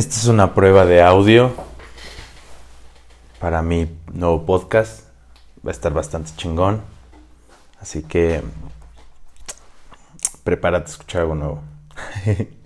Esta es una prueba de audio para mi nuevo podcast. Va a estar bastante chingón. Así que prepárate a escuchar algo nuevo.